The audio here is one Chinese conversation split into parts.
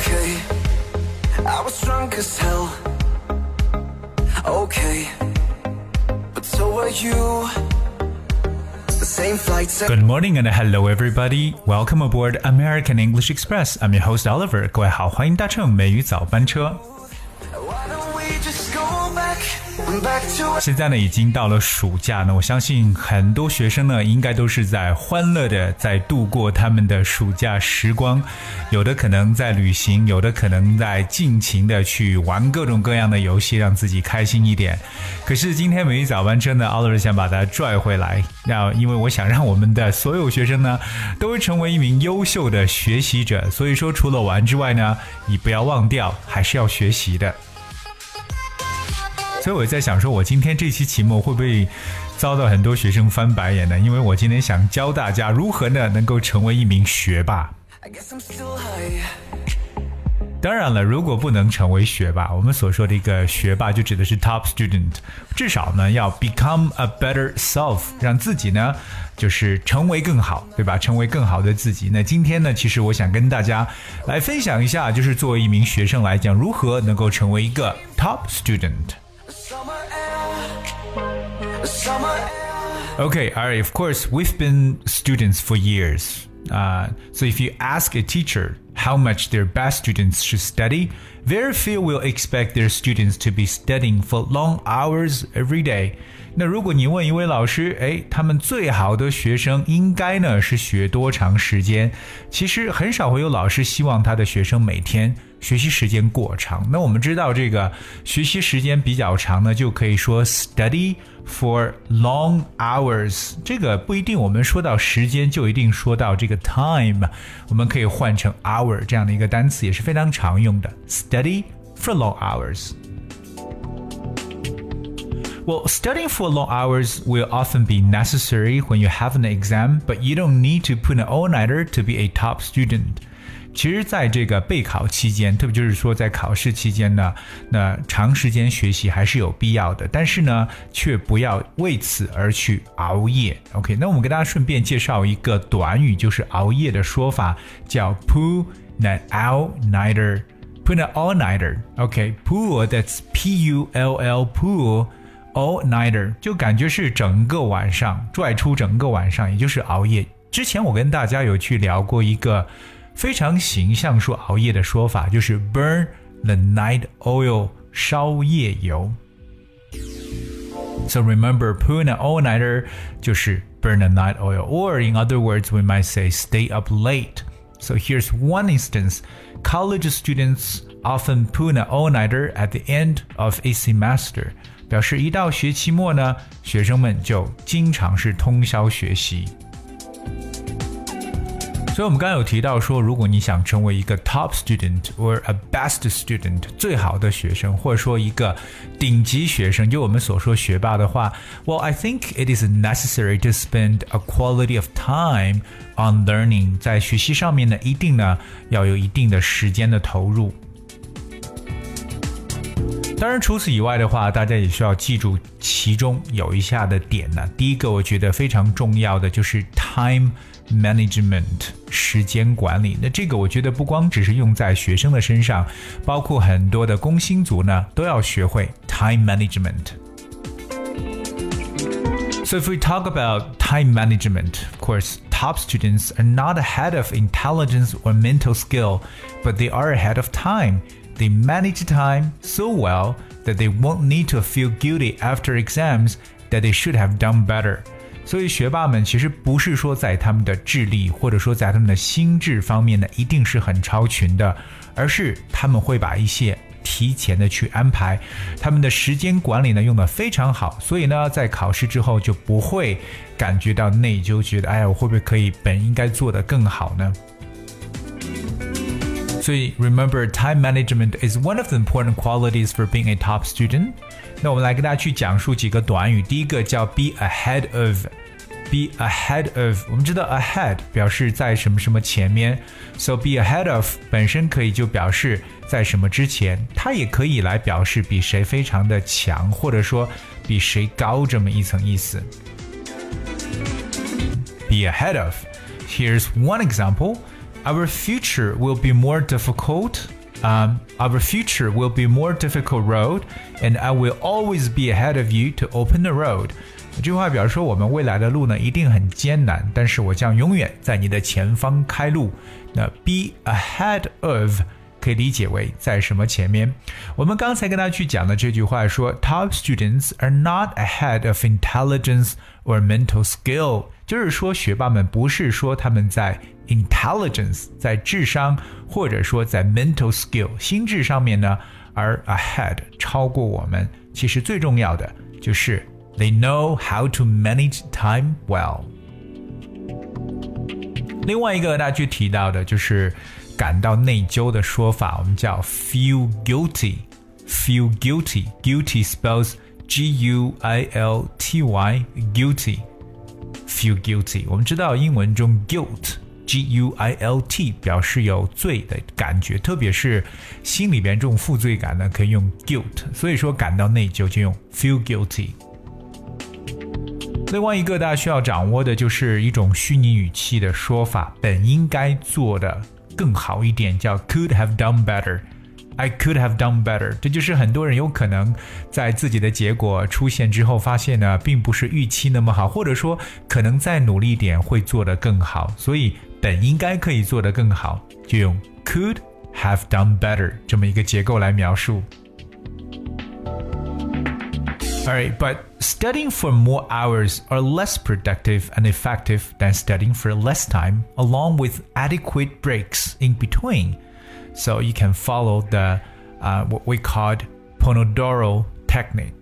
Okay, I was drunk as hell. Okay, but so are you. The same flights. Good morning and hello everybody. Welcome aboard American English Express. I'm your host Oliver. 各位好，欢迎搭乘美语早班车。 现在呢，已经到了暑假呢，我相信很多学生呢，应该都是在欢乐的在度过他们的暑假时光，有的可能在旅行，有的可能在尽情的去玩各种各样的游戏，让自己开心一点。可是今天每一早班车呢，奥乐想把它拽回来，那因为我想让我们的所有学生呢，都成为一名优秀的学习者，所以说除了玩之外呢，你不要忘掉，还是要学习的。所以我在想，说我今天这期期末会不会遭到很多学生翻白眼呢？因为我今天想教大家如何呢能够成为一名学霸。当然了，如果不能成为学霸，我们所说的一个学霸就指的是 top student，至少呢要 become a better self，让自己呢就是成为更好，对吧？成为更好的自己。那今天呢，其实我想跟大家来分享一下，就是作为一名学生来讲，如何能够成为一个 top student。Okay, all right. Of course, we've been students for years. Uh, so if you ask a teacher how much their best students should study, very few will expect their students to be studying for long hours every day. 那如果你问一位老师，哎，他们最好的学生应该呢是学多长时间？其实很少会有老师希望他的学生每天 学习时间过长。那我们知道这个学习时间比较长呢，就可以说 study for long hours。这个不一定，我们说到时间就一定说到这个 time，我们可以换成 hour 这样的一个单词也是非常常用的，study for long hours。Well, studying for long hours will often be necessary when you have an exam, but you don't need to put an all-nighter to be a top student. 其实，在这个备考期间，特别就是说在考试期间呢，那长时间学习还是有必要的，但是呢，却不要为此而去熬夜。OK，那我们给大家顺便介绍一个短语，就是熬夜的说法，叫 pull an all-nighter。Put an all-nighter. OK, pull that's P-U-L-L pull. all nighter 就感觉是整个晚上拽出整个晚上，也就是熬夜。之前我跟大家有去聊过一个非常形象说熬夜的说法，就是 burn the night oil 烧夜油。So remember, pulling an all-nighter 就是 burn the night oil, or in other words, we might say stay up late. So here's one instance: college students often pull an all-nighter at the end of a semester. 表示一到学期末呢，学生们就经常是通宵学习。 所以，我们刚刚有提到说，如果你想成为一个 top student or a best student 最好的学生，或者说一个顶级学生，就我们所说学霸的话，Well, I think it is necessary to spend a quality of time on learning。在学习上面呢，一定呢要有一定的时间的投入。当然，除此以外的话，大家也需要记住其中有一下的点呢。第一个，我觉得非常重要的就是 time management 时间管理。那这个我觉得不光只是用在学生的身上，包括很多的工薪族呢都要学会 time management。So if we talk about time management, of course, top students are not ahead of intelligence or mental skill, but they are ahead of time. They manage time so well that they won't need to feel guilty after exams that they should have done better. 所以学霸们其实不是说在他们的智力或者说在他们的心智方面呢一定是很超群的，而是他们会把一些提前的去安排，他们的时间管理呢用的非常好，所以呢在考试之后就不会感觉到内疚，觉得哎呀我会不会可以本应该做得更好呢？所以 remember time management is one of the important qualities for being a top student。那我们来跟大家去讲述几个短语，第一个叫 be ahead of。Be ahead of，我们知道 ahead 表示在什么什么前面，so be ahead of 本身可以就表示在什么之前，它也可以来表示比谁非常的强，或者说比谁高这么一层意思。Be ahead of. Here's one example. Our future will be more difficult. Um, our future will be more difficult road, and I will always be ahead of you to open the road. 这句话表示说，我们未来的路呢一定很艰难，但是我将永远在你的前方开路。那 be ahead of 可以理解为在什么前面。我们刚才跟大家去讲的这句话说，Top students are not ahead of intelligence or mental skill，就是说学霸们不是说他们在 intelligence 在智商，或者说在 mental skill 心智上面呢，而 ahead 超过我们。其实最重要的就是 they know how to manage time well。另外一个大家去提到的就是感到内疚的说法，我们叫 feel guilty。feel guilty guilty spells G U I L T Y guilty feel guilty。我们知道英文中 guilt G U I L T 表示有罪的感觉，特别是心里边这种负罪感呢，可以用 guilt。所以说感到内疚就用 feel guilty。另外一个大家需要掌握的就是一种虚拟语气的说法，本应该做的更好一点，叫 could have done better。I could have done better，这就是很多人有可能在自己的结果出现之后，发现呢，并不是预期那么好，或者说可能再努力一点会做得更好，所以本应该可以做得更好，就用 could have done better 这么一个结构来描述。Alright, but studying for more hours are less productive and effective than studying for less time, along with adequate breaks in between. So you can follow the uh, what we called Pomodoro technique.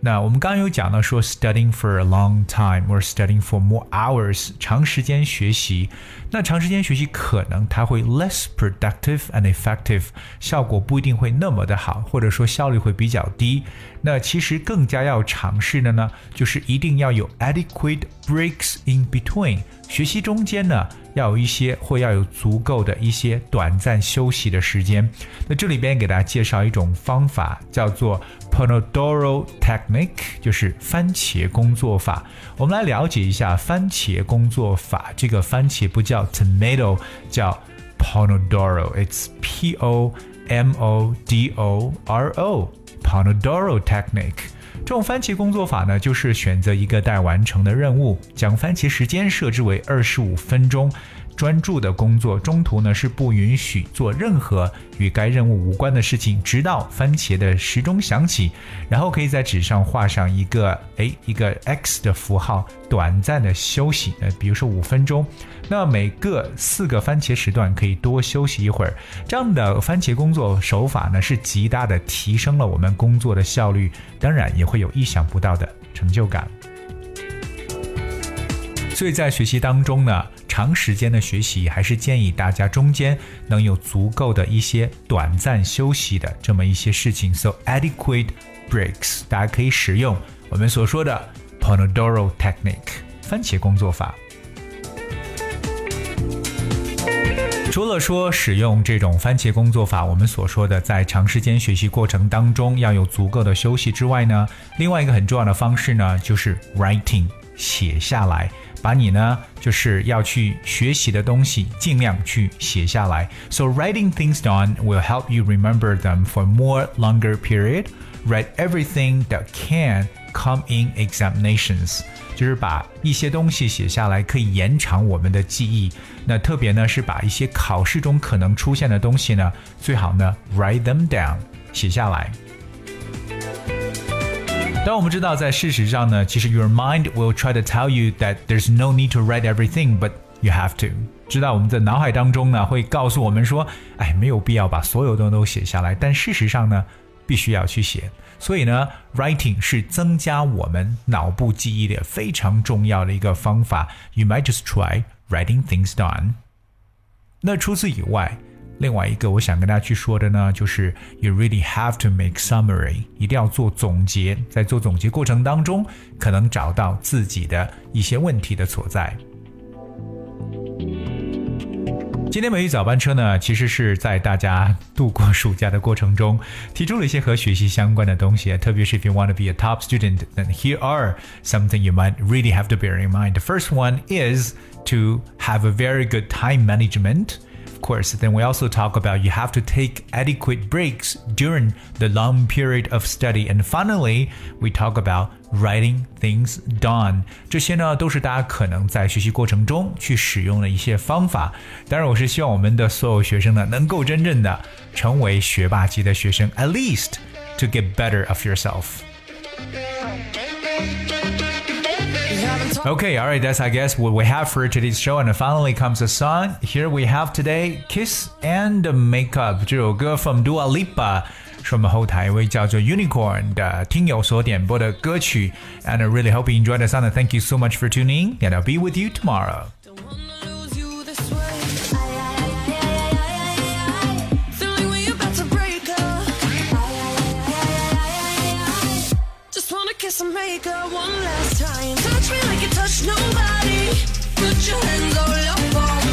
那我们刚刚有讲到说，studying for a long time or studying for more hours，长时间学习。那长时间学习可能它会 less productive and effective，效果不一定会那么的好，或者说效率会比较低。那其实更加要尝试的呢，就是一定要有 adequate breaks in between，学习中间呢。要有一些或要有足够的一些短暂休息的时间。那这里边给大家介绍一种方法，叫做 Pomodoro Technique，就是番茄工作法。我们来了解一下番茄工作法。这个番茄不叫 tomato，叫 Pomodoro，it's P O M O D O R O，Pomodoro Technique。这种番茄工作法呢，就是选择一个待完成的任务，将番茄时间设置为二十五分钟。专注的工作，中途呢是不允许做任何与该任务无关的事情，直到番茄的时钟响起，然后可以在纸上画上一个哎一个 X 的符号，短暂的休息，呃，比如说五分钟。那每个四个番茄时段可以多休息一会儿，这样的番茄工作手法呢，是极大的提升了我们工作的效率，当然也会有意想不到的成就感。所以在学习当中呢。长时间的学习，还是建议大家中间能有足够的一些短暂休息的这么一些事情。So adequate breaks，大家可以使用我们所说的 Pomodoro technique 番茄工作法。除了说使用这种番茄工作法，我们所说的在长时间学习过程当中要有足够的休息之外呢，另外一个很重要的方式呢，就是 writing 写下来。把你呢，就是要去学习的东西，尽量去写下来。So writing things down will help you remember them for more longer period. Write everything that can come in examinations. 就是把一些东西写下来，可以延长我们的记忆。那特别呢，是把一些考试中可能出现的东西呢，最好呢 write them down，写下来。 但我们知道，在事实上呢，其实 your mind will try to tell you that there's no need to write everything, but you have to。知道我们在脑海当中呢，会告诉我们说，哎，没有必要把所有的都写下来。但事实上呢，必须要去写。所以呢，writing 是增加我们脑部记忆的非常重要的一个方法。You might just try writing things down。那除此以外，另外一个我想跟大家去说的呢，就是 you really have to make summary，一定要做总结，在做总结过程当中，可能找到自己的一些问题的所在。 今天美语早班车呢，其实是在大家度过暑假的过程中，提出了一些和学习相关的东西。特别是 if you want to be a top student, then here are something you might really have to bear in mind. The first one is to have a very good time management of course. Then we also talk about you have to take adequate breaks during the long period of study. And finally, we talk about writing things down。这些呢，都是大家可能在学习过程中去使用的一些方法。当然，我是希望我们的所有学生呢，能够真正的成为学霸级的学生，at least to get better of yourself。 Okay, all right, that's I guess what we have for today's show. And finally comes a song. Here we have today Kiss and Makeup 这首歌 from Dua Lipa 是我们后台一位叫做 Unicorn 的听友所点播的歌曲。And I really hope you enjoyed the song. And thank you so much for tuning in. And I'll be with you tomorrow. kiss and make her one last time. Touch me like you touch nobody. Put your hands all up on